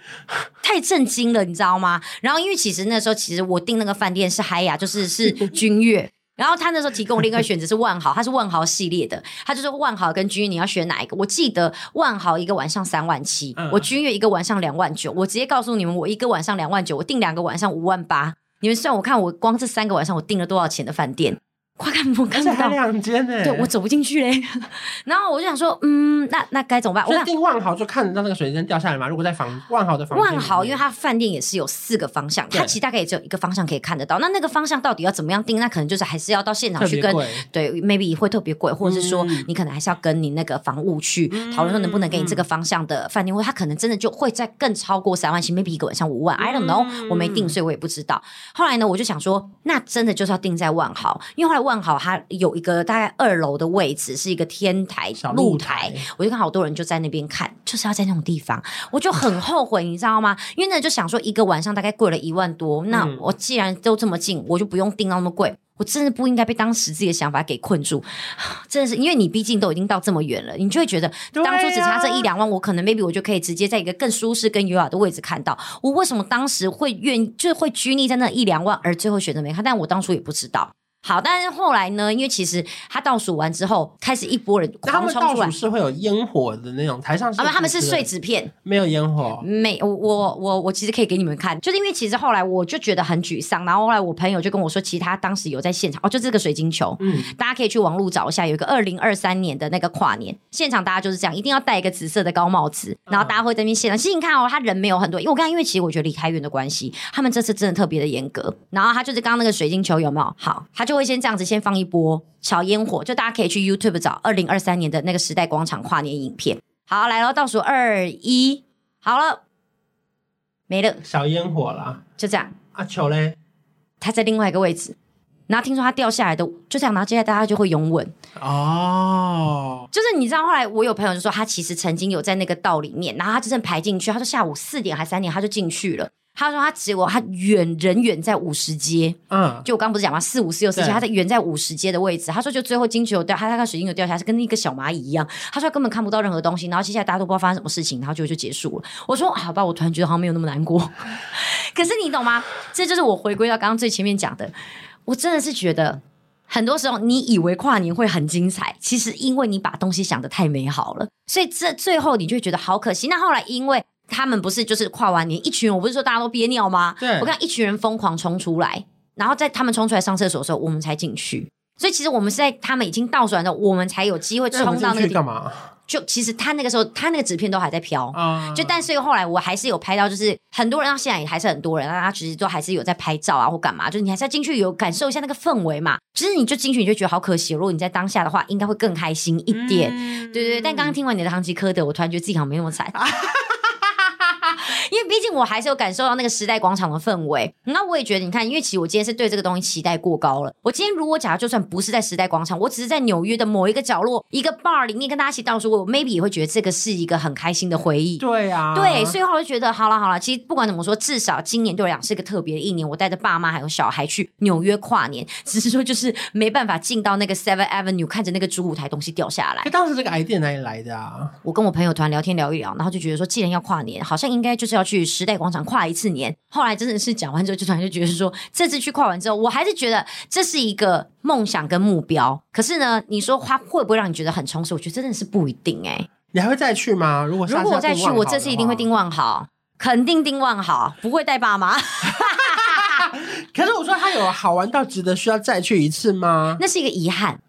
太震惊了，你知道吗？然后因为其实那时候其实我订那个饭店是海雅，就是是君悦。然后他那时候提供我另外一个选择是万豪，他是万豪系列的，他就说万豪跟君悦你要选哪一个？我记得万豪一个晚上三万七，嗯，我君悦一个晚上两万九，我直接告诉你们，我一个晚上两万九，我订两个晚上五万八，你们算我看我光这三个晚上我订了多少钱的饭店。快看不看不到两间呢？对，我走不进去嘞。然后我就想说，嗯，那那该怎么办？我定万豪就看得到那个水晶掉下来嘛。如果在房万豪的房万豪，因为它饭店也是有四个方向，它其实大概也只有一个方向可以看得到。那那个方向到底要怎么样定？那可能就是还是要到现场去跟对，maybe 会特别贵，或者是说你可能还是要跟你那个房务去讨论说能不能给你这个方向的饭店，或他可能真的就会在更超过三万七，maybe 一个晚上五万，I don't know，我没定，所以我也不知道。后来呢，我就想说，那真的就是要定在万豪，因为后来万豪它有。一个大概二楼的位置，是一个天台露台，我就看好多人就在那边看，就是要在那种地方，我就很后悔，你知道吗？因为那就想说一个晚上大概贵了一万多，那我既然都这么近，我就不用订到那么贵，我真的不应该被当时自己的想法给困住，真的是因为你毕竟都已经到这么远了，你就会觉得当初只差这一两万，我可能 maybe 我就可以直接在一个更舒适、更优雅的位置看到，我为什么当时会愿意就是会拘泥在那一两万，而最后选择没看？但我当初也不知道。好，但是后来呢？因为其实他倒数完之后，开始一波人狂冲出来。他们倒数是会有烟火的那种，台上是。啊，他们是碎纸片，没有烟火。没，我我我我其实可以给你们看，就是因为其实后来我就觉得很沮丧，然后后来我朋友就跟我说，其实他当时有在现场哦，就这个水晶球，嗯，大家可以去网络找一下，有一个二零二三年的那个跨年现场，大家就是这样，一定要戴一个紫色的高帽子，然后大家会在那边现场。其实你看哦，他人没有很多，因为我刚刚因为其实我觉得离开远的关系，他们这次真的特别的严格。然后他就是刚刚那个水晶球有没有？好，他就会先这样子先放。一波小烟火，就大家可以去 YouTube 找二零二三年的那个时代广场跨年影片。好，来了，倒数二一，好了，没了，小烟火了，就这样。阿球嘞，他在另外一个位置，然后听说他掉下来的，就这样，然后接下来大家就会拥吻。哦，就是你知道，后来我有朋友就说，他其实曾经有在那个道里面，然后他真正排进去，他说下午四点还三点他就进去了。他说他结果他远人远在五十阶，嗯，就我刚不是讲嘛，四五四六四七，他在远在五十阶的位置。他说就最后金球掉，他他看水晶球掉下来是跟那个小蚂蚁一样。他说他根本看不到任何东西，然后接下来大家都不知道发生什么事情，然后就就结束了。我说好吧，我突然觉得好像没有那么难过。可是你懂吗？这就是我回归到刚刚最前面讲的，我真的是觉得很多时候你以为跨年会很精彩，其实因为你把东西想得太美好了，所以这最后你就会觉得好可惜。那后来因为。他们不是就是跨完年一群人，我不是说大家都憋尿吗？对，我看一群人疯狂冲出来，然后在他们冲出来上厕所的时候，我们才进去。所以其实我们是在他们已经倒数完的，我们才有机会冲到那个地方。干嘛？就其实他那个时候，他那个纸片都还在飘啊。就但是后来我还是有拍到，就是很多人到现在也还是很多人，那他其实都还是有在拍照啊或干嘛。就是你还是要进去有感受一下那个氛围嘛。其实你就进去你就觉得好可惜，如果你在当下的话，应该会更开心一点。嗯、对对对。但刚刚听完你的唐吉诃德，我突然觉得自己好像没那么惨。因为毕竟我还是有感受到那个时代广场的氛围。那我也觉得，你看，因为其实我今天是对这个东西期待过高了。我今天如果假如就算不是在时代广场，我只是在纽约的某一个角落一个 bar 里面跟大家一起倒数，我 maybe 也会觉得这个是一个很开心的回忆。对啊，对，所以我就觉得好了好了，其实不管怎么说，至少今年对我来讲是个特别的一年。我带着爸妈还有小孩去纽约跨年，只是说就是没办法进到那个 Seven Avenue，看着那个主舞台东西掉下来。当时这个 idea 哪里来的啊？我跟我朋友团聊天聊一聊，然后就觉得说，既然要跨年，好像应该就是要去时代广场跨一次年。后来真的是讲完之后，就突然就觉得说，这次去跨完之后，我还是觉得这是一个梦想跟目标。可是呢，你说它会不会让你觉得很充实？我觉得真的是不一定哎、欸。你还会再去吗？如果如果我再去，我这次一定会订万豪，肯定订万豪，不会带爸妈。可是我说他有好玩到值得需要再去一次吗？那是一个遗憾。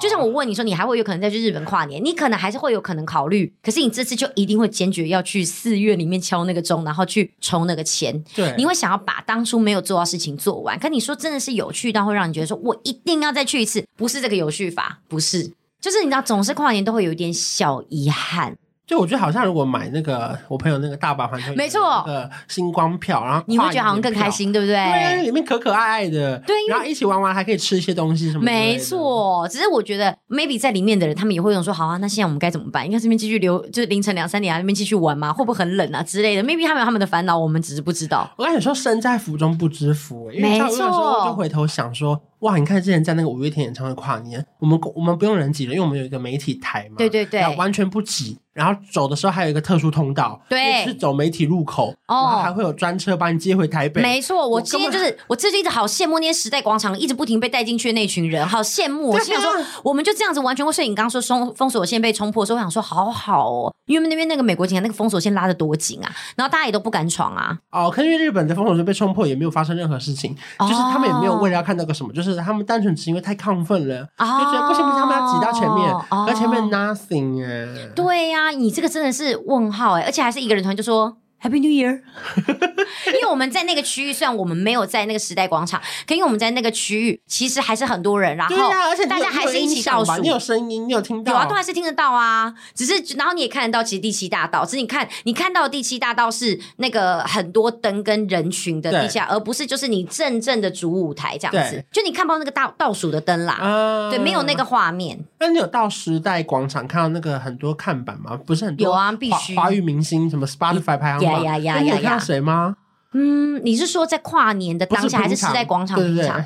就像我问你说，你还会有可能再去日本跨年？你可能还是会有可能考虑。可是你这次就一定会坚决要去四月里面敲那个钟，然后去筹那个钱。对，你会想要把当初没有做到事情做完。可你说真的是有趣到会让你觉得说我一定要再去一次？不是这个有序法，不是，就是你知道，总是跨年都会有一点小遗憾。就我觉得好像如果买那个我朋友那个大阪环球，没错，那个星光票，然后你会觉得好像更开心，对不对？对，里面可可爱爱的，对，然后一起玩玩还可以吃一些东西什么的。没错，只是我觉得 maybe 在里面的人，他们也会有说，好啊，那现在我们该怎么办？应该这边继续留，就是凌晨两三点啊，那边继续玩吗？会不会很冷啊之类的？maybe 他们有他们的烦恼，我们只是不知道。我跟你说，身在福中不知福，欸，因为没错，有时候我就回头想说。哇！你看之前在那个五月天演唱会跨年，我们我们不用人挤了，因为我们有一个媒体台嘛，对对对，完全不挤。然后走的时候还有一个特殊通道，对，是走媒体入口，哦，然后还会有专车把你接回台北。没错，我今天就是我最近一直好羡慕那些时代广场一直不停被带进去的那群人，好羡慕。我心想说，我们就这样子完全会。所以你刚刚说封封锁线被冲破的时候，我想说好好哦，因为那边那个美国警察那个封锁线拉的多紧啊，然后大家也都不敢闯啊。哦，可是因为日本的封锁线被冲破也没有发生任何事情，就是他们也没有为了要看到个什么，就是他们单纯只是。因为太亢奋了，哦、就觉得不行不行，他们要挤到前面，而、哦、前面 nothing 哎。对呀、啊，你这个真的是问号哎，而且还是一个人团就说。Happy New Year！因为我们在那个区域，虽然我们没有在那个时代广场，可因为我们在那个区域，其实还是很多人。然后，而且大家还是一起倒数。你有声音，你有听到？有啊，都还是听得到啊。只是，然后你也看得到，其实第七大道，只是你看，你看到第七大道是那个很多灯跟人群的地下，而不是就是你真正的主舞台这样子。就你看不到那个倒倒数的灯啦，嗯、对，没有那个画面。那你有到时代广场看到那个很多看板吗？不是很多？有啊，必须华语明星什么 Spotify 排行榜。呀呀呀呀！看谁吗？嗯，你是说在跨年的当下，还是是在广场平常？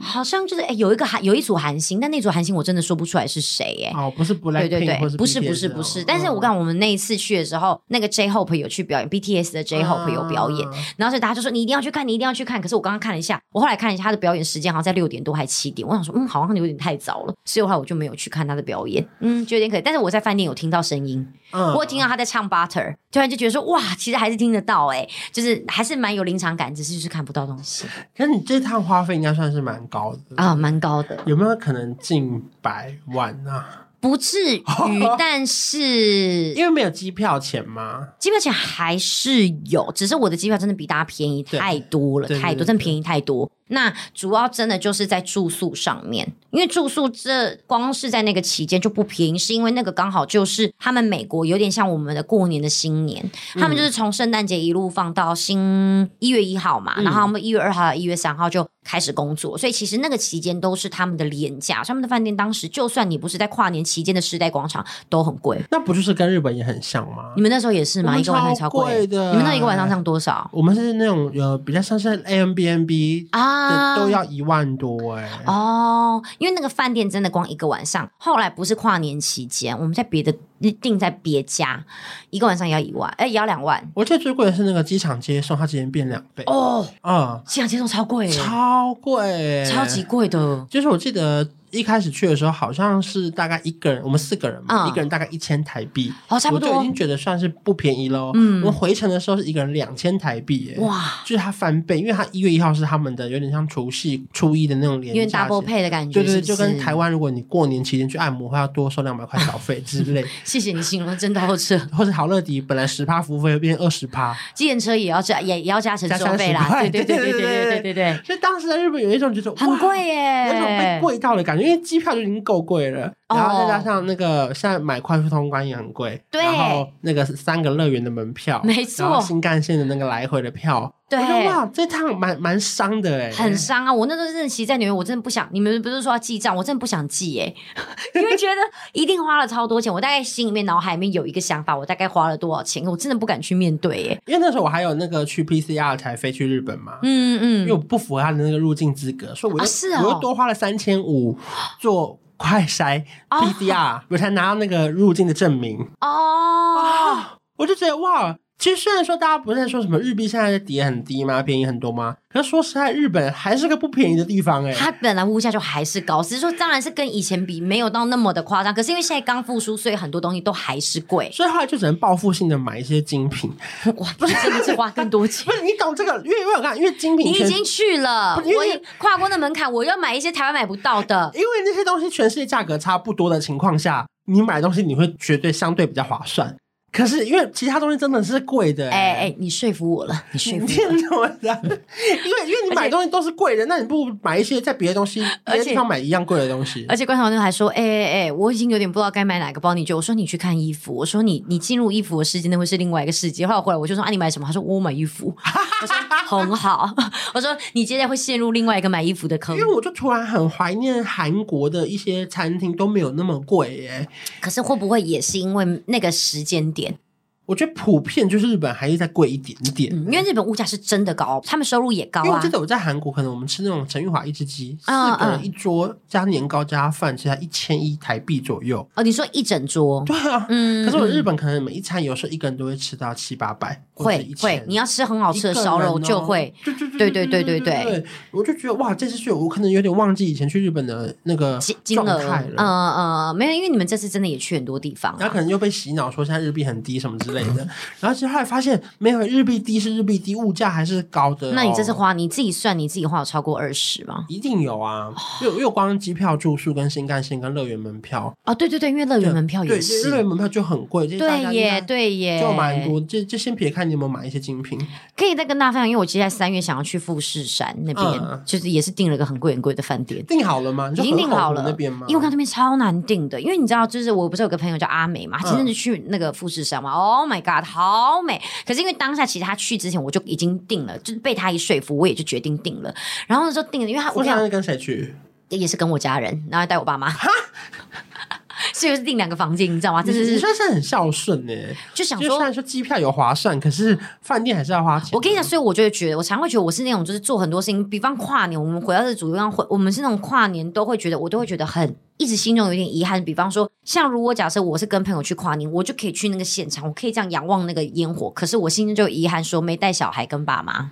好像就是哎，有一个韩有一组韩星，但那组韩星我真的说不出来是谁哎。哦，不是不来，对对对，不是不是不是。但是我看我们那一次去的时候，那个 J Hope 有去表演，BTS 的 J Hope 有表演，然后所以大家就说你一定要去看，你一定要去看。可是我刚刚看了一下，我后来看了一下他的表演时间，好像在六点多还七点。我想说，嗯，好像有点太早了，所以后来我就没有去看他的表演。嗯，就有点可惜。但是我在饭店有听到声音，我有听到他在唱 Butter，突然就觉得说哇，其实还是听得到哎，就是还是蛮有临场感，只是就是看不到东西。可是你这趟花费应该算是蛮高的啊。蛮高的，有没有可能近百万啊？不至于，但是 因为没有机票钱吗？机票钱还是有，只是我的机票真的比大家便宜太多了，太多，真的便宜太多。那主要真的就是在住宿上面，因为住宿这光是在那个期间就不便宜，是因为那个刚好就是他们美国有点像我们的过年的新年，嗯、他们就是从圣诞节一路放到新一月一号嘛，嗯、然后他们一月二号到一月三号就开始工作，所以其实那个期间都是他们的廉价，他们的饭店当时就算你不是在跨年期间的时代广场都很贵，那不就是跟日本也很像吗？你们那时候也是吗？一个晚上超贵的，你们那一个晚上上多少？我们是那种呃比较像是 Airbnb 啊。啊，都要一万多哎、欸！哦，因为那个饭店真的光一个晚上，后来不是跨年期间，我们在别的订在别家，一个晚上也要一万，哎、欸，也要两万。我觉得最贵的是那个机场接送，它直接变两倍哦。嗯，机场接送超贵，超贵，超级贵的。就是我记得。一开始去的时候，好像是大概一个人，我们四个人嘛，嗯、一个人大概一千台币，哦，差不多，我就已经觉得算是不便宜喽。嗯，我们回程的时候是一个人两千台币，耶，哇，就是它翻倍，因为它一月一号是他们的有点像除夕初一的那种连假，因为 double pay 的感觉，对对，就跟台湾如果你过年期间去按摩，会要多收两百块小费之类。谢谢你形容真的好吃，或者好乐迪本来十趴服务费会变二十趴，计程车也要加，也也要加成收费啦，对对对对对对对对对。所以当时在日本有一种就是很贵耶，有一种被贵到的感觉，因为机票就已经够贵了，然后再加上那个现在买快速通关也很贵，对，然后那个三个乐园的门票，没错，然后新干线的那个来回的票。对，哇，这趟蛮蛮伤的哎，很伤啊！我那时候真的骑在纽约，我真的不想。你们不是说要记账，我真的不想记哎，因为觉得一定花了超多钱。我大概心里面、脑海里面有一个想法，我大概花了多少钱，我真的不敢去面对哎。因为那时候我还有那个去 PCR 才飞去日本嘛，嗯嗯，因为我不符合他的那个入境资格，所以我是哦、我又多花了三千五做快筛 PCR，我才拿到那个入境的证明哦、啊。我就觉得哇。其实虽然说大家不是在说什么日币现在的跌很低吗？便宜很多吗？可是说实在，日本还是个不便宜的地方哎、欸。它本来物价就还是高，只是说当然是跟以前比没有到那么的夸张。可是因为现在刚复苏，所以很多东西都还是贵。所以后来就只能报复性的买一些精品。哇，不是真的是花更多钱？不是你懂这个？因为我看，因为精品你已经去了，我跨过那门槛，我要买一些台湾买不到的。因为那些东西全世界价格差不多的情况下，你买东西你会绝对相对比较划算。可是因为其他东西真的是贵的、欸，哎哎，你说服我了，你说服我了，你怎么的？因为因为你买东西都是贵的，那你不如买一些在别的东西 别的地方买一样贵的东西。而且观众还说，哎哎哎，我已经有点不知道该买哪个包，你就我说你去看衣服，我说你你进入衣服的世界，那会是另外一个世界。后来回来我就说啊，你买什么？他说我买衣服。我说很好。我说你接下来会陷入另外一个买衣服的坑。因为我就突然很怀念韩国的一些餐厅都没有那么贵耶。可是会不会也是因为那个时间点？我觉得普遍就是日本还是再贵一点点，嗯，因为日本物价是真的高，他们收入也高啊。因为我记得我在韩国，可能我们吃那种陈玉华一只鸡，四个人一桌加年糕加饭，其实才一千一台币左右。哦，你说一整桌？对啊，嗯。可是我日本可能每一餐有时候一个人都会吃到七八百，会会。你要吃很好吃的烧肉就会，对对对对对对对。我就觉得哇，这次去我可能有点忘记以前去日本的那个金额了。嗯嗯，没有，因为你们这次真的也去很多地方，然后可能又被洗脑说现在日币很低什么之类的。然后其实后来发现，没有日币低是日币低，物价还是高的哦。那你这次花你自己算，你自己花有超过二十吗？一定有啊，因为因为光机票、住宿、跟新干线、跟乐园门票哦，对对对，因为乐园门票也是，乐园门票就很贵，对耶对耶，就蛮多。这这先别看你有没有买一些精品，可以再跟大家分享，因为我接下来三月想要去富士山那边，嗯、就是也是订了个很贵很贵的饭店，订好了吗？已经订好了那边吗？因为我看那边超难订的，因为你知道，就是我不是有个朋友叫阿美嘛，他真的去那个富士山嘛、嗯、，Oh my god，好美！可是因为当下其实他去之前我就已经定了，就是被他一说服，我也就决定定了。然后呢，就定了，因为他我想是跟谁去？也是跟我家人，然后带我爸妈。是不是订两个房间？你知道吗？这是你算是很孝顺呢。就想说，虽然说机票有划算，可是饭店还是要花钱。我跟你讲，所以我就会觉得，我常会觉得我是那种就是做很多事情，比方跨年，我们回到这主要回，我们是那种跨年都会觉得，我都会觉得很一直心中有点遗憾。比方说，像如果假设我是跟朋友去跨年，我就可以去那个现场，我可以这样仰望那个烟火，可是我心中就有遗憾，说没带小孩跟爸妈。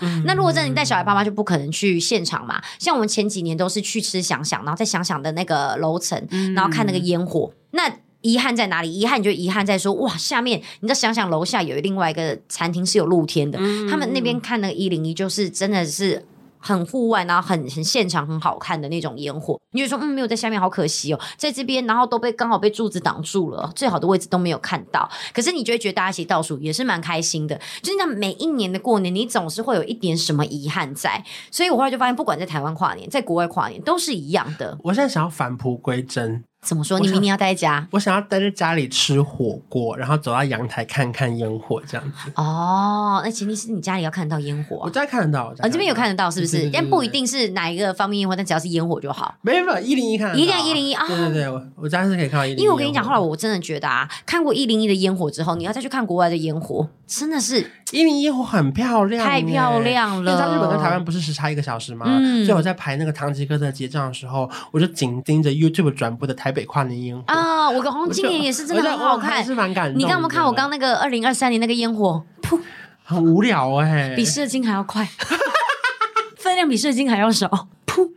嗯、那如果真的你带小孩爸妈就不可能去现场嘛。像我们前几年都是去吃想想，然后在想想的那个楼层，然后看那个烟火。嗯、那遗憾在哪里？遗憾就遗憾在说，哇，下面你再想想楼下有另外一个餐厅是有露天的，嗯、他们那边看那个一零一就是真的是。很户外，然后很很现场，很好看的那种烟火。你就说，嗯，没有在下面，好可惜哦。在这边，然后都被刚好被柱子挡住了，最好的位置都没有看到。可是你就会觉得大家一起倒数也是蛮开心的。就是那每一年的过年，你总是会有一点什么遗憾在。所以我后来就发现，不管在台湾跨年，在国外跨年，都是一样的。我现在想要返璞归真。怎么说？你明年要待在家？我想要待在家里吃火锅，然后走到阳台看看烟火，这样子。哦，那前提是你家里要看得到烟火。我家看得到，啊，这边有看得到，是不是？但不一定是哪一个方面烟火，但只要是烟火就好。没有没有，一零一看得到，一定要一零一啊！对对对，我我家是可以看到一零一。因为我跟你讲，后来我真的觉得啊，看过一零一的烟火之后，你要再去看国外的烟火，真的是一零一烟火很漂亮，太漂亮了。你知道日本跟台湾不是时差一个小时吗？嗯。所以我在排那个唐吉诃德结账的时候，我就紧盯着 YouTube 转播的台北跨年烟火。啊，我好像今年也是真的很好看，是蛮感动。你刚刚有没有看我刚那个二零二三年那个烟火？噗，很无聊哎、欸，比射精还要快，分量比射精还要少。噗，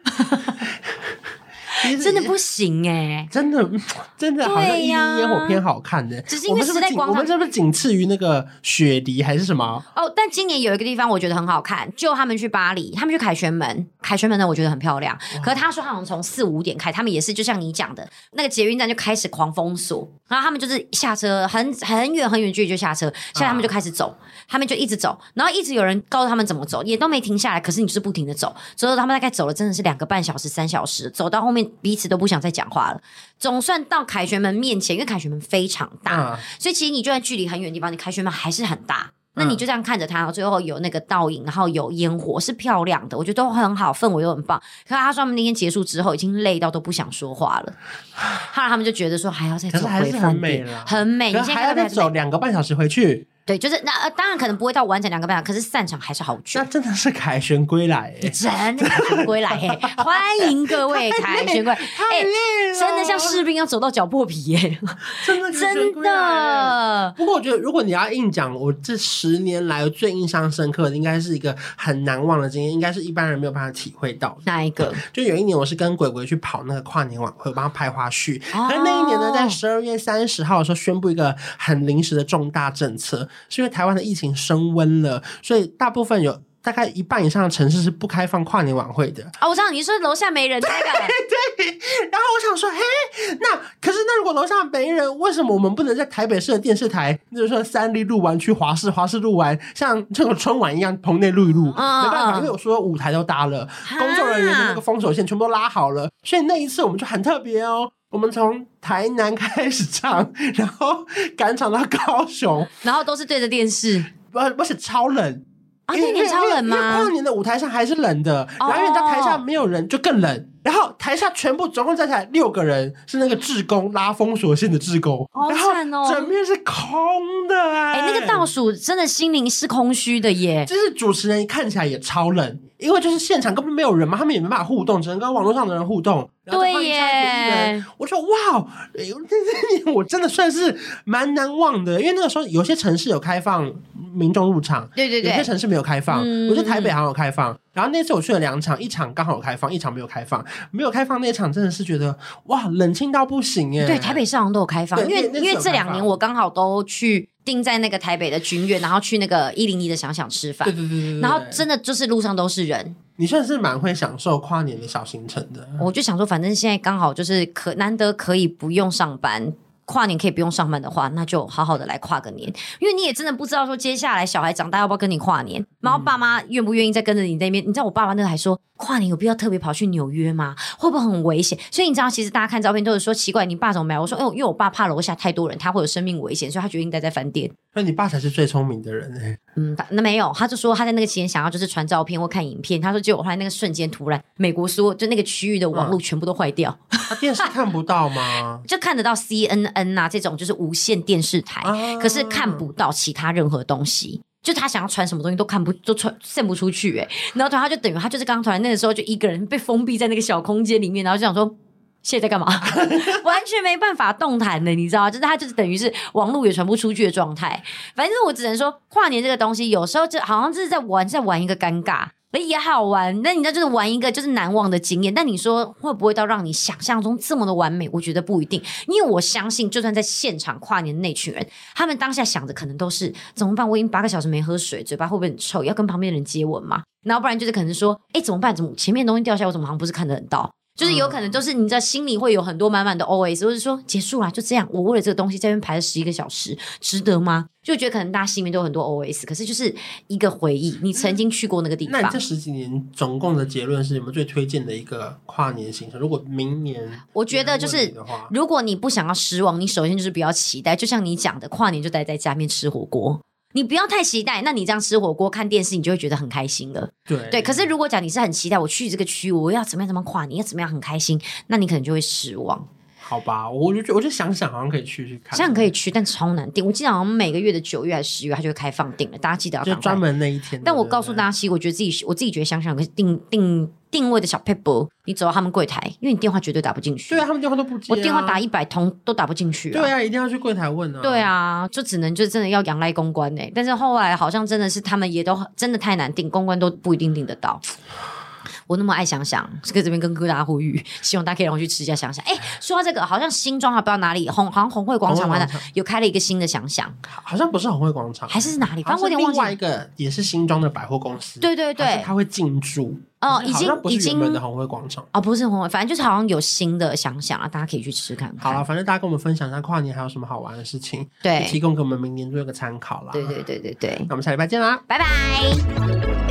真的不行哎，真的真的好像烟火偏好看的，只是因为时代广场，我们是不是仅次于那个雪梨还是什么？哦，但今年有一个地方我觉得很好看，就他们去巴黎，他们去凯旋门，凯旋门呢我觉得很漂亮。可是他说好像从四五点开，他们也是就像你讲的，那个捷运站就开始狂封锁，然后他们就是下车很很远很远距离就下车，现在他们就开始走，他们就一直走，然后一直有人告诉他们怎么走，也都没停下来，可是你就是不停的走，所以他们大概走了真的是两个半小时、三小时，走到后面彼此都不想再讲话了。总算到凯旋门面前，因为凯旋门非常大，所以其实你就在距离很远的地方，你凯旋门还是很大。那你就这样看着它，最后有那个倒影，然后有烟火，是漂亮的，我觉得都很好，氛围又很棒。可是他说他们那天结束之后，已经累到都不想说话了。后来他们就觉得说还要再走回很美了，很美。你现在还要再走两个半小时回去。对，就是那呃，当然可能不会到完整两个半小时，可是散场还是好久。那真的是凯旋归来，真的凯旋归来，欢迎各位凯旋归来，太累了，真的像士兵要走到脚破皮耶，真的真的。不过我觉得，如果你要硬讲，我这十年来最印象深刻的，应该是一个很难忘的经验，应该是一般人没有办法体会到。哪一个？就有一年，我是跟鬼鬼去跑那个跨年晚会，帮他拍花絮。可是那一年呢，在十二月三十号的时候，宣布一个很临时的重大政策。是因为台湾的疫情升温了，所以大部分有大概一半以上的城市是不开放跨年晚会的。哦，我知道你说楼下没人那个，对对。然后我想说，嘿，那可是那如果楼下没人，为什么我们不能在台北市的电视台，就是说三立录完去华视，华视录完像这个春晚一样棚内录一录？嗯、没办法，因为我说舞台都搭了，工作人员的那个封锁线全部都拉好了，所以那一次我们就很特别哦。我们从台南开始唱，然后赶场到高雄，然后都是对着电视，不不是超冷啊，那天超冷吗？因为跨年的舞台上还是冷的，然后因为在台下没有人，就更冷。然后台下全部总共站起来六个人，是那个志工拉封锁线的志工，好惨哦，整面是空的哎，哎，那个倒数真的心灵是空虚的耶。就是主持人看起来也超冷，因为就是现场根本没有人嘛，他们也没办法互动，只能跟网络上的人互动。对耶，我说哇，这这年我真的算是蛮难忘的，因为那个时候有些城市有开放民众入场，对对对，有些城市没有开放，嗯、我觉得台北好像有开放。然后那次我去了两场，一场刚好有开放，一场没有开放。没有开放那场真的是觉得哇，冷清到不行耶。对，台北市好像都有开放，因为因为这两年我刚好都去定在那个台北的君悦，然后去那个一零一的想想吃饭。对对对对。然后真的就是路上都是人。你算是蛮会享受跨年的小行程的。我就想说，反正现在刚好就是可难得可以不用上班。跨年可以不用上班的话，那就好好的来跨个年，因为你也真的不知道说接下来小孩长大要不要跟你跨年，然后爸妈愿不愿意再跟着你那边。你知道我爸爸那个还说，跨年有必要特别跑去纽约吗？会不会很危险？所以你知道，其实大家看照片都是说奇怪，你爸怎么没有？我说，哎，因为我爸怕楼下太多人，他会有生命危险，所以他决定待在饭店。那你爸才是最聪明的人哎。嗯，那没有，他就说他在那个期间想要就是传照片或看影片，他说结果后来那个瞬间突然，美国说就那个区域的网络全部都坏掉，他电视看不到吗？就看得到 CNN 啊这种就是无线电视台，啊、可是看不到其他任何东西，就他想要传什么东西都看不都传 send 不出去哎，然后他就等于他就是刚刚突然那个时候就一个人被封闭在那个小空间里面，然后就想说。现在在干嘛？完全没办法动弹的，你知道吗？就是他就是等于是网络也传不出去的状态。反正我只能说，跨年这个东西有时候就好像就是在玩，在玩一个尴尬，也好玩。那你知道，就是玩一个就是难忘的经验。但你说会不会到让你想象中这么的完美？我觉得不一定，因为我相信，就算在现场跨年的那群人，他们当下想的可能都是怎么办？我已经八个小时没喝水，嘴巴会不会很臭？要跟旁边的人接吻吗？然后不然就是可能说，哎，怎么办？怎么前面东西掉下来？我怎么好像不是看得很到？就是有可能，就是你在心里会有很多满满的 OS，或者说结束了就这样，我为了这个东西在这边排了十一个小时，值得吗？就觉得可能大家心里面都有很多 OS，可是就是一个回忆，你曾经去过那个地方。那你这十几年总共的结论是你们最推荐的一个跨年行程？如果明年，我觉得就是，如果你不想要失望，你首先就是不要期待，就像你讲的，跨年就待在家里面吃火锅。你不要太期待，那你这样吃火锅、看电视，你就会觉得很开心了。对对，可是如果讲你是很期待，我去这个区，我要怎么样怎么样跨，你要怎么样很开心，那你可能就会失望。好吧，我就我就想想，好像可以去去看，这样可以去，但超难订。我记得好像每个月的九月还是十月，它就会开放订了，大家记得要就专门那一天。但我告诉大家，其实我觉得自己，我自己觉得想想可以订订。定位的小撇步，你走到他们柜台，因为你电话绝对打不进去。对啊，他们电话都不接、啊。我电话打一百通都打不进去、啊。对啊，一定要去柜台问啊。对啊，就只能就真的要仰赖公关呢、欸。但是后来好像真的是他们也都真的太难订，公关都不一定订得到。我那么爱想想，在这边跟各大呼吁，希望大家可以让我去吃一下想想。哎，说到这个，好像新庄还不知道哪里红，好像红会广场嘛，有开了一个新的想想，好像不是红会广场，还是哪里？反正我有点忘记。另外一个也是新庄的百货公司，对对对，他会进驻。哦，已经已经的红会广场哦，不是红会，反正就是好像有新的想想啊，大家可以去吃看看。好了，反正大家跟我们分享一下跨年还有什么好玩的事情，对，提供给我们明年做一个参考啦。对对对对对，那我们下礼拜见啦，拜拜。